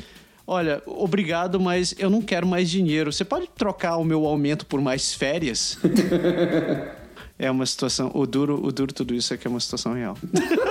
Olha, obrigado, mas eu não quero mais dinheiro. Você pode trocar o meu aumento por mais férias? É uma situação. O duro, o duro tudo isso é que é uma situação real.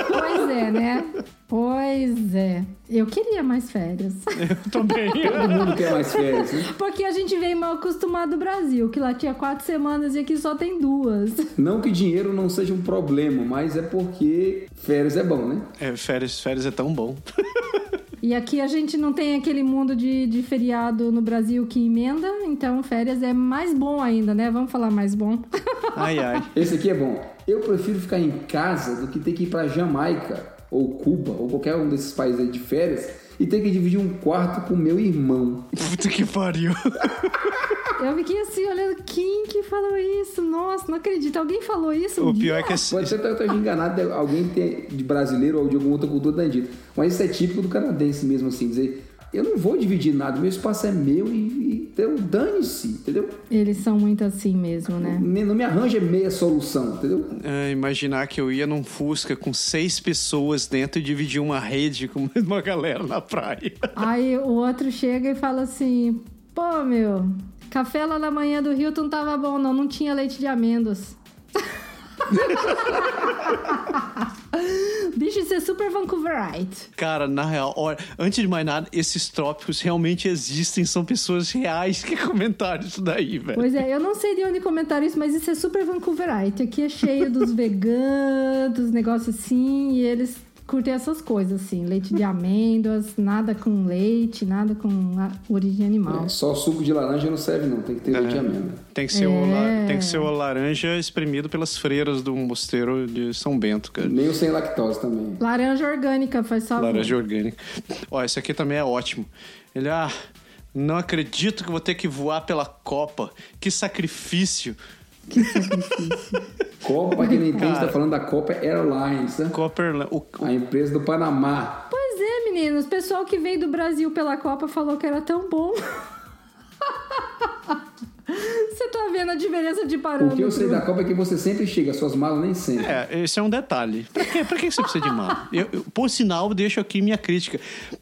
Pois é, né? Pois é. Eu queria mais férias. Eu também. Todo mundo quer mais férias, né? Porque a gente veio mal acostumado do Brasil, que lá tinha quatro semanas e aqui só tem duas. Não que dinheiro não seja um problema, mas é porque férias é bom, né? É, férias, férias é tão bom. E aqui a gente não tem aquele mundo de, de feriado no Brasil que emenda, então férias é mais bom ainda, né? Vamos falar mais bom. Ai, ai. Esse aqui é bom. Eu prefiro ficar em casa do que ter que ir pra Jamaica, ou Cuba, ou qualquer um desses países aí de férias, e ter que dividir um quarto com meu irmão. Puta que pariu. Eu fiquei assim olhando, quem que falou isso? Nossa, não acredito. Alguém falou isso? um O pior é dia? que esse- Pode ser que eu esteja enganado, de alguém de brasileiro ou de alguma outra cultura da dito. Mas isso é típico do canadense mesmo, assim, dizer, eu não vou dividir nada, meu espaço é meu e, entendeu? Dane-se, entendeu? Eles são muito assim mesmo, né? Me- Não me arranja meia solução, entendeu? É, imaginar que eu ia num Fusca com seis pessoas dentro e dividir uma rede com uma galera na praia. Aí o outro chega e fala assim: pô, meu, café lá na manhã do Hilton tava bom, não, não tinha leite de amêndoas. Bicho, isso é super Vancouverite. Cara, na real, olha, antes de mais nada, esses tópicos realmente existem, são pessoas reais que comentaram isso daí, velho. Pois é, eu não sei de onde comentar isso, mas isso é super Vancouverite. Aqui é cheio dos veganos, dos negócios assim, e eles curtem essas coisas, assim. Leite de amêndoas, nada com leite, nada com a- origem animal. É, só suco de laranja não serve, não. Tem que ter leite de amêndoa. Tem que, ser o, la- É. tem que ser o laranja espremido pelas freiras do mosteiro de São Bento, cara. Nem o sem lactose também. Laranja orgânica, faz favor. Laranja orgânica. Ó, esse aqui também é ótimo. Ele, ah, não acredito que vou ter que voar pela Copa. Que sacrifício. Copa, pra quem não entende, Cara. tá falando da Copa Airlines, né? Copa Irla- o, A empresa do Panamá. Pois é, meninos. O pessoal que veio do Brasil pela Copa falou que era tão bom. Você tá vendo a diferença de O parâmetro? que eu sei da Copa é que você sempre chega, suas malas nem sempre. É, esse é um detalhe. Pra, quê? pra que você precisa de mala? Eu, eu- por sinal, deixo aqui minha crítica.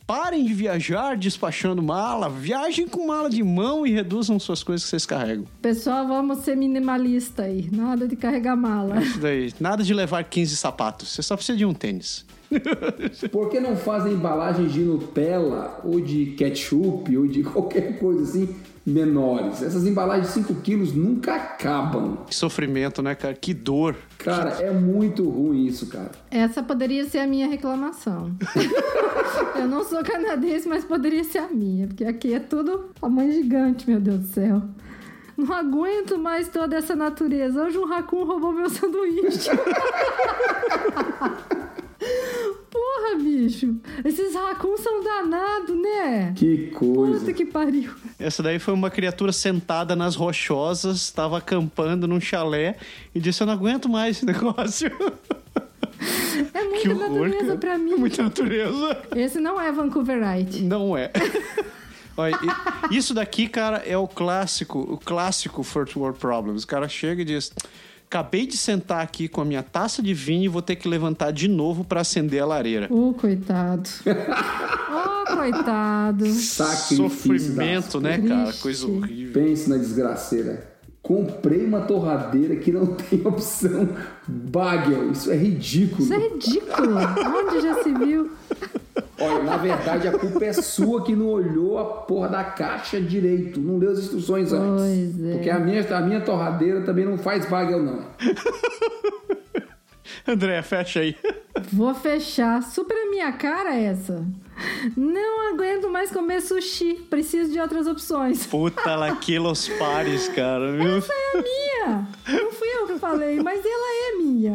Parem de viajar despachando mala, viajem com mala de mão e reduzam suas coisas que vocês carregam. Pessoal, vamos ser minimalista aí. Nada de carregar mala. Isso daí. Nada de levar 15 sapatos. Você só precisa de um tênis. Por que não fazem embalagens de Nutella ou de ketchup ou de qualquer coisa assim menores? Essas embalagens de 5 quilos nunca acabam. Que sofrimento, né, cara? Que dor. Cara, é muito ruim isso, cara. Essa poderia ser a minha reclamação. eu não sou canadense, mas poderia ser a minha. Porque aqui é tudo tamanho gigante, meu Deus do céu. Não aguento mais toda essa natureza. Hoje um raccoon roubou meu sanduíche. Porra, bicho. Esses raccoons são danados, né? Que coisa. Puta que pariu. Essa daí foi uma criatura sentada nas rochosas, estava acampando num chalé e disse: Eu não aguento mais esse negócio. É que muita horror. natureza cara. pra mim. É muita natureza. Esse não é Vancouverite. Não é. Olha, isso daqui, cara, é o clássico, o clássico First World Problems. O cara chega e diz: Acabei de sentar aqui com a minha taça de vinho e vou ter que levantar de novo para acender a lareira. Ô, coitado. Ô, coitado. Sacrifício Sofrimento, né, cara? Triste. Coisa horrível. Pense na desgraceira. Comprei uma torradeira que não tem opção bagel. Isso é ridículo. Isso é ridículo. Onde já se viu? Olha, na verdade, a culpa é sua que não olhou a porra da caixa direito. Não leu as instruções antes. Pois é. Porque a minha, a minha torradeira também não faz bagel, não. André, fecha aí. Vou fechar. Super a minha cara essa. Não aguento mais comer sushi. Preciso de outras opções. Puta lá, quilos pares, cara. Viu? É minha. Não fui eu que falei, mas ela é minha.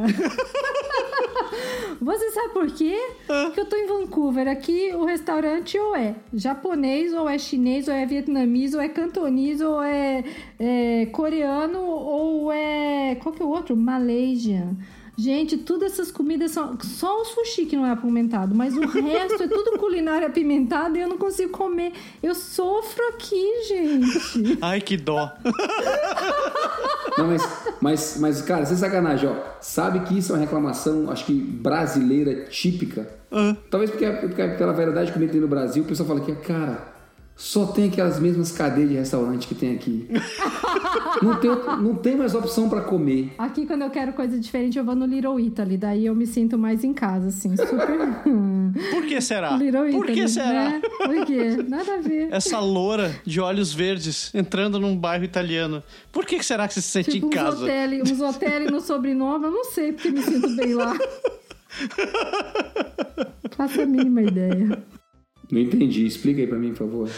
Você sabe por quê? Porque eu tô em Vancouver. Aqui o restaurante ou é japonês, ou é chinês, ou é vietnamês, ou é cantonês, ou é, é coreano, ou é. Qual que é o outro? Malaysian. Gente, todas essas comidas são. Só o sushi que não é apimentado, mas o resto é tudo culinária apimentada e eu não consigo comer. Eu sofro aqui, gente. Ai, que dó. Não, mas, mas, mas, cara, sem sacanagem, ó. Sabe que isso é uma reclamação, acho que brasileira típica. Talvez porque, porque pela verdade que eu tem no Brasil, o pessoal fala que, cara, só tem aquelas mesmas cadeias de restaurante que tem aqui. não, tem, não tem mais opção pra comer. Aqui, quando eu quero coisa diferente, eu vou no Little Italy. Daí eu me sinto mais em casa, assim. Super. Por que será? Little Italy. Por que será? Né? Por quê? Nada a ver. Essa loura de olhos verdes entrando num bairro italiano. Por que será que você se sente Tipo em uns casa? hotéis uns hotéis no sobrenome, eu não sei porque me sinto bem lá. Faço a mínima ideia. Não entendi. Explica aí pra mim, por favor.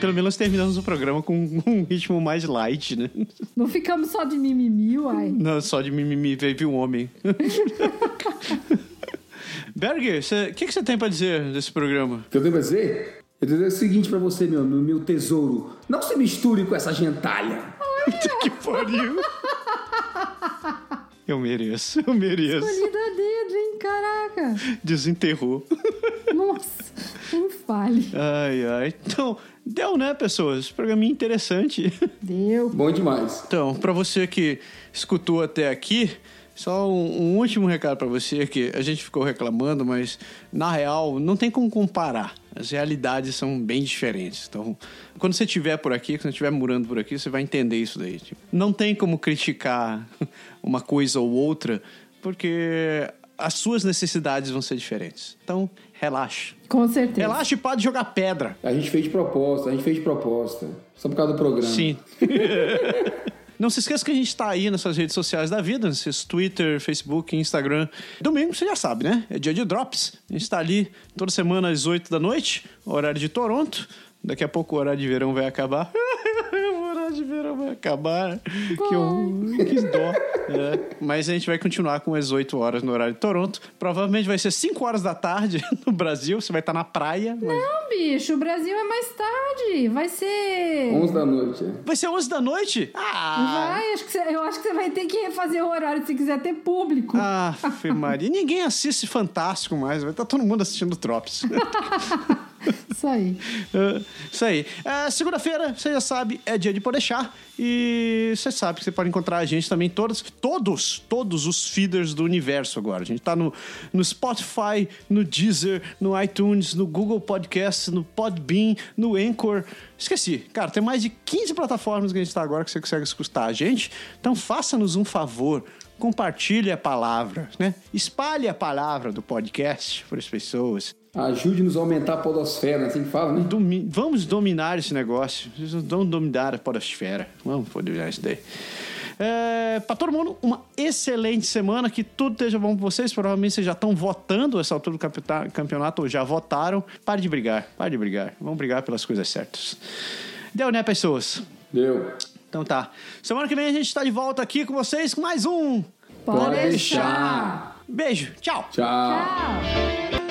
Pelo menos terminamos o programa com um ritmo mais light, né? Não ficamos só de mimimi, uai. Não, só de mimimi veio um homem. Berger, o que, que você tem pra dizer desse programa? O que eu tenho pra dizer? Eu tenho dizer o seguinte pra você, meu, meu, meu tesouro. Não se misture com essa gentalha. que pariu! Eu mereço, eu mereço. Escolhida a dedo, hein? Caraca. Desenterrou. Nossa, não fale. Ai, ai. Então, deu, né, pessoas? Programinha interessante. Deu. Bom demais. Então, pra você que escutou até aqui, só um, um último recado pra você que a gente ficou reclamando, mas na real não tem como comparar. As realidades são bem diferentes. Então, quando você estiver por aqui, quando você estiver morando por aqui, você vai entender isso daí. Tipo, não tem como criticar uma coisa ou outra, porque as suas necessidades vão ser diferentes. Então, relaxa. Com certeza. Relaxa e pode jogar pedra. A gente fez de proposta, a gente fez de proposta. Só por causa do programa. Sim. Não se esqueça que a gente está aí nas suas redes sociais da vida, nesses Twitter, Facebook, Instagram. Domingo, você já sabe, né? É dia de Drops. A gente está ali toda semana às 8 da noite, horário de Toronto. Daqui a pouco o horário de verão vai acabar. o horário de verão vai acabar. Que, eu, que dó. É, Mas a gente vai continuar com as 8 horas no horário de Toronto. Provavelmente vai ser 5 horas da tarde no Brasil. Você vai estar na praia. mas- Não, bicho, o Brasil é mais tarde. Vai ser. 11 da noite. é. Vai ser 11 da noite? Ah! Vai, acho que você- eu acho que você vai ter que refazer o horário se quiser ter público. Ah, Fê Maria. Ninguém assiste Fantástico mais. Vai estar todo mundo assistindo Trops. Isso aí. É, Isso aí. É, Segunda-feira, você já sabe, é dia de Podeixar. E você sabe que você pode encontrar a gente também todos, todos, todos os feeders do universo agora. A gente tá no, no Spotify, no Deezer, no iTunes, no Google Podcast, no Podbean, no Anchor. Esqueci. Cara, tem mais de 15 plataformas que a gente tá agora que você consegue escutar a gente. Então faça-nos um favor. Compartilhe a palavra, né? Espalhe a palavra do podcast para as pessoas. Ajude-nos a aumentar a podosfera, assim que fala, né? Domi- vamos dominar esse negócio. Vamos dominar a podosfera. Vamos dominar isso daí. É, para todo mundo, uma excelente semana. Que tudo esteja bom para vocês. Provavelmente vocês já estão votando essa altura do campeonato ou já votaram. Pare de brigar. Pare de brigar. Vamos brigar pelas coisas certas. Deu, né, pessoas? Deu. Então tá. Semana que vem a gente está de volta aqui com vocês com mais um. Pode Pode deixar. Beijo. Tchau. Tchau. Tchau.